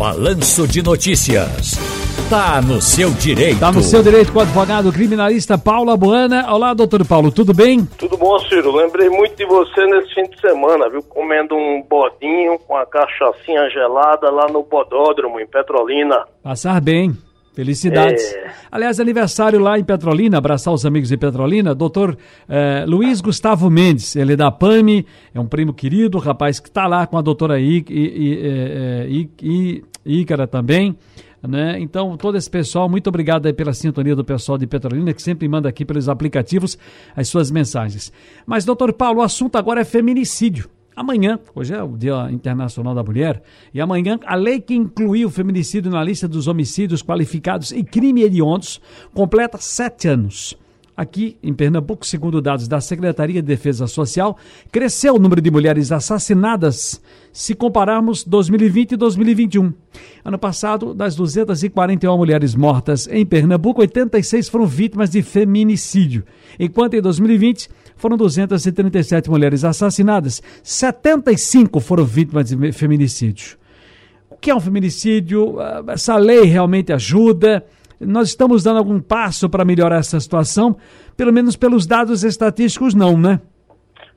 Balanço de Notícias. Tá no seu direito. Tá no seu direito com o advogado criminalista Paulo Abuana. Olá, doutor Paulo, tudo bem? Tudo bom, Ciro. Lembrei muito de você nesse fim de semana, viu? Comendo um bodinho com a cachaçinha gelada lá no Bodódromo, em Petrolina. Passar bem. Felicidades. É... Aliás, aniversário lá em Petrolina, abraçar os amigos de Petrolina, doutor eh, Luiz Gustavo Mendes, ele é da PAMI, é um primo querido, rapaz que está lá com a doutora I, I, I, eh, I, Ícara também. Né? Então, todo esse pessoal, muito obrigado aí pela sintonia do pessoal de Petrolina, que sempre manda aqui pelos aplicativos as suas mensagens. Mas, doutor Paulo, o assunto agora é feminicídio. Amanhã, hoje é o Dia Internacional da Mulher, e amanhã a lei que incluiu o feminicídio na lista dos homicídios qualificados e crime hediondos completa sete anos. Aqui em Pernambuco, segundo dados da Secretaria de Defesa Social, cresceu o número de mulheres assassinadas se compararmos 2020 e 2021. Ano passado, das 241 mulheres mortas em Pernambuco, 86 foram vítimas de feminicídio, enquanto em 2020 foram 237 mulheres assassinadas, 75 foram vítimas de feminicídio. O que é um feminicídio? Ah, essa lei realmente ajuda? Nós estamos dando algum passo para melhorar essa situação? Pelo menos pelos dados estatísticos, não, né?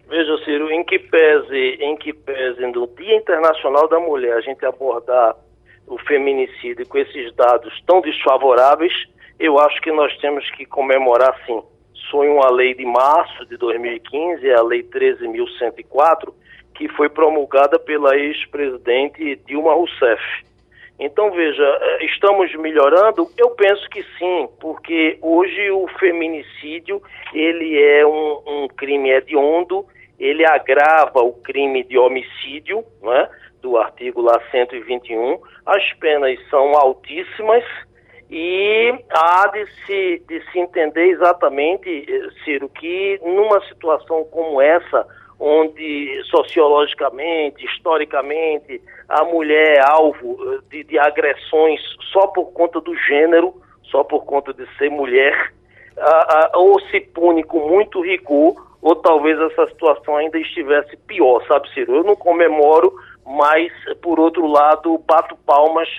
Veja, Ciro, em que pese, em que pese no Dia Internacional da Mulher a gente abordar o feminicídio com esses dados tão desfavoráveis, eu acho que nós temos que comemorar sim. Foi uma lei de março de 2015, a Lei 13.104, que foi promulgada pela ex-presidente Dilma Rousseff. Então, veja, eh, estamos melhorando? Eu penso que sim, porque hoje o feminicídio, ele é um, um crime hediondo, ele agrava o crime de homicídio, né, do artigo lá 121, as penas são altíssimas e há de se, de se entender exatamente, eh, Ciro, que numa situação como essa, onde sociologicamente, historicamente, a mulher é alvo eh, de, de, agressões só por conta do gênero, só por conta de ser mulher, a, a, ou se pune com muito rigor, ou talvez essa situação ainda estivesse pior, sabe, Ciro? Eu não comemoro, mas, por outro lado, bato palmas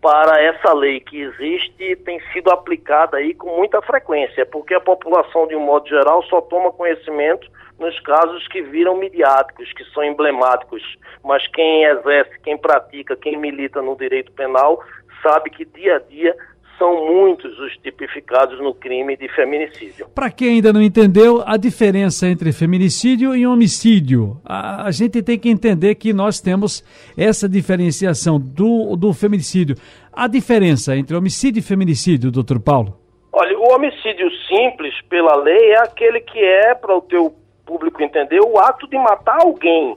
para essa lei que existe tem sido aplicada aí com muita frequência, porque a população, de um modo geral, só toma conhecimento nos casos que viram midiáticos, que são emblemáticos. Mas quem exerce, quem pratica, quem milita no direito penal, sabe que dia a dia são muitos os tipificados no crime de feminicídio. Para quem ainda não entendeu a diferença entre feminicídio e homicídio, a, a, gente tem que entender que nós temos essa diferenciação do, do feminicídio. A diferença entre homicídio e feminicídio, doutor Paulo? Olha, o homicídio simples, pela lei, é aquele que é, para o teu público entender, o ato de matar alguém.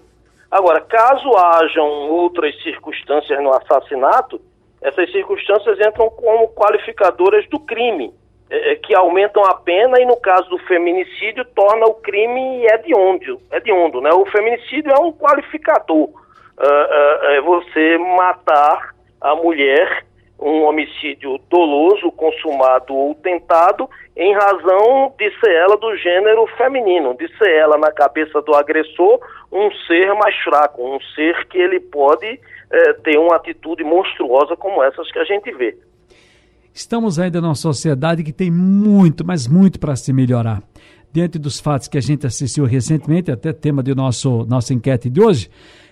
Agora, caso hajam outras circunstâncias no assassinato, essas circunstâncias entram como qualificadoras do crime, é, é, que aumentam a pena e, no caso do feminicídio, torna o crime hediondo. hediondo né? O feminicídio é um qualificador. Uh, uh, é você matar a mulher, um homicídio doloso, consumado ou tentado, em razão de ser ela do gênero feminino, de ser ela, na cabeça do agressor, um ser mais fraco, um ser que ele pode é, ter uma atitude monstruosa como essas que a gente vê. Estamos ainda numa sociedade que tem muito, mas muito para se melhorar. Diante dos fatos que a gente assistiu recentemente, até tema de nosso, nossa enquete de hoje,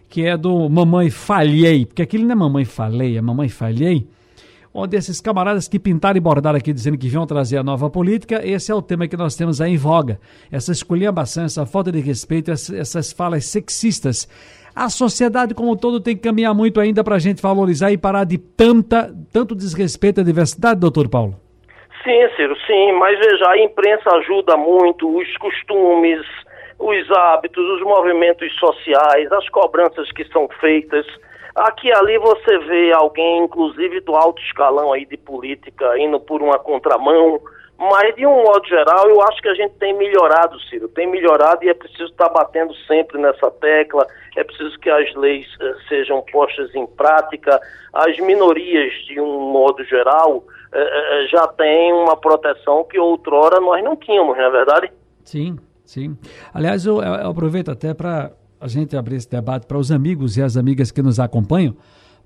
que é do Mamãe Falhei, porque aquilo não é Mamãe Falei, é Mamãe Falhei, onde esses camaradas que pintaram e bordaram aqui dizendo que vão trazer a nova política, esse é o tema que nós temos aí em voga. Essa esculhambação, essa falta de respeito, essas falas sexistas a sociedade como um todo tem que caminhar muito ainda para a gente valorizar e parar de tanta, tanto desrespeito à diversidade, doutor Paulo? Sim, Ciro, sim, mas veja, a imprensa ajuda muito, os costumes, os hábitos, os movimentos sociais, as cobranças que são feitas. Aqui ali você vê alguém, inclusive do alto escalão aí de política, indo por uma contramão, mas, de um modo geral, eu acho que a gente tem melhorado, Ciro, tem melhorado e é preciso estar batendo sempre nessa tecla, é preciso que as leis eh, sejam postas em prática, as minorias, de um modo geral, eh, eh, já têm uma proteção que outrora nós não tínhamos, não é verdade? Sim, sim. Aliás, eu, eu aproveito até para a gente abrir esse debate para os amigos e as amigas que nos acompanham,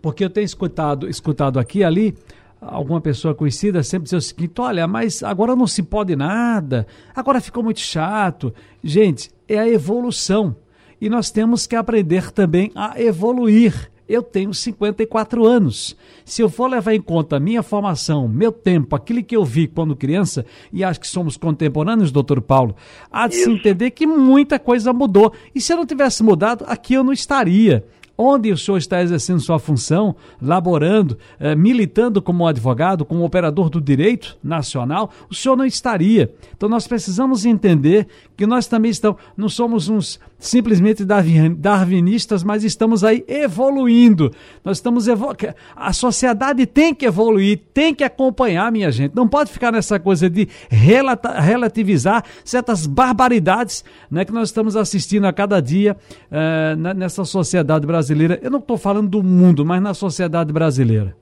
Porque eu tenho escutado, escutado aqui e ali alguma pessoa conhecida sempre dizer o seguinte: olha, mas agora não se pode nada, agora ficou muito chato. Gente, é a evolução. E nós temos que aprender também a evoluir. Eu tenho 54 anos. Se eu for levar em conta minha formação, meu tempo, aquilo que eu vi quando criança, e acho que somos contemporâneos, doutor Paulo, há de Isso. se entender que muita coisa mudou. E se eu não tivesse mudado, aqui eu não estaria onde o senhor está exercendo sua função, laborando, eh, militando como advogado, como operador do direito nacional, o senhor não estaria. Então nós precisamos entender que nós também estamos, não somos uns simplesmente darwinistas, mas estamos aí evoluindo. Nós estamos evolu a sociedade tem que evoluir, tem que acompanhar, minha gente. Não pode ficar nessa coisa de relativizar certas barbaridades né, que nós estamos assistindo a cada dia uh, nessa sociedade brasileira. Eu não estou falando do mundo, mas na sociedade brasileira.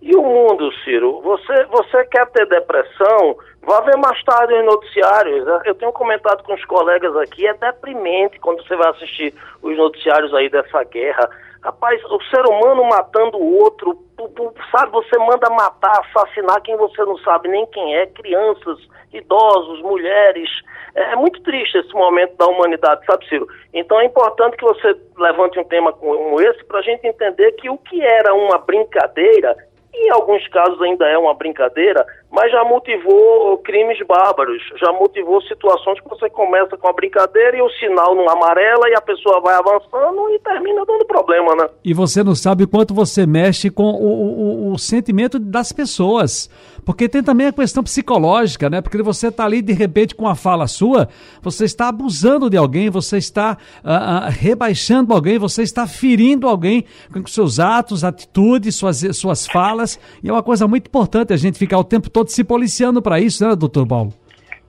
E o mundo, Ciro? Você, você quer ter depressão? Vá ver mais tarde os noticiários. Eu tenho comentado com os colegas aqui, é deprimente quando você vai assistir os noticiários aí dessa guerra. Rapaz, o ser humano matando o outro, sabe, você manda matar, assassinar quem você não sabe nem quem é, crianças, idosos, mulheres. É, é muito triste esse momento da humanidade, sabe, Ciro? Então é importante que você levante um tema como esse para a gente entender que o que era uma brincadeira em alguns casos ainda é uma brincadeira, mas já motivou crimes bárbaros, já motivou situações que você começa com a brincadeira e o sinal não amarela e a pessoa vai avançando e termina dando problema, né? E você não sabe quanto você mexe com o, o, o sentimento das pessoas. Porque tem também a questão psicológica, né? Porque você está ali de repente com a fala sua, você está abusando de alguém, você está uh, uh, rebaixando alguém, você está ferindo alguém com seus atos, atitudes, suas, suas falas. E é uma coisa muito importante a gente ficar o tempo todo se policiando para isso, né, doutor Paulo?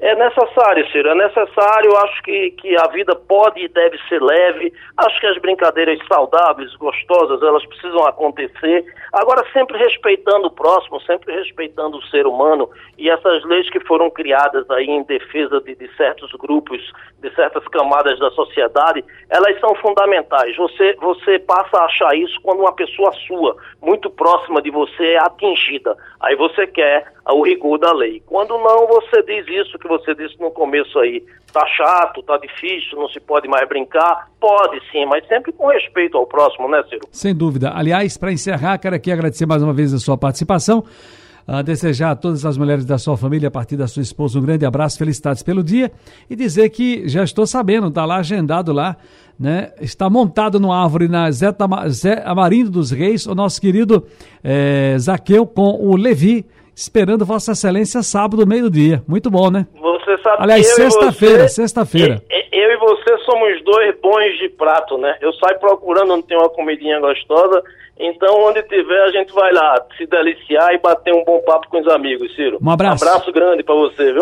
É necessário, Ciro, é necessário. Acho que, que a vida pode e deve ser leve. Acho que as brincadeiras saudáveis, gostosas, elas precisam acontecer. Agora, sempre respeitando o próximo, sempre respeitando o ser humano. E essas leis que foram criadas aí em defesa de, de certos grupos, de certas camadas da sociedade, elas são fundamentais. Você, você passa a achar isso quando uma pessoa sua, muito próxima de você, é atingida. Aí você quer o rigor da lei. Quando não, você diz isso que você disse no começo aí. Tá chato, tá difícil, não se pode mais brincar. Pode sim, mas sempre com respeito ao próximo, né, Ciro? Sem dúvida. Aliás, para encerrar, quero aqui agradecer mais uma vez a sua participação. Uh, desejar a todas as mulheres da sua família, a partir da sua esposa, um grande abraço, felicidades pelo dia e dizer que já estou sabendo, está lá agendado lá, né? Está montado no árvore na Zé, Zé Amarindo dos Reis, o nosso querido é, Zaqueu com o Levi, esperando Vossa Excelência sábado, meio-dia. Muito bom, né? Você sabe Aliás, sexta-feira, sexta-feira. Eu e você somos dois bons de prato, né? Eu saio procurando onde tem uma comidinha gostosa, então onde tiver a gente vai lá se deliciar e bater um bom papo com os amigos, Ciro. Um abraço. Um abraço grande para você, viu?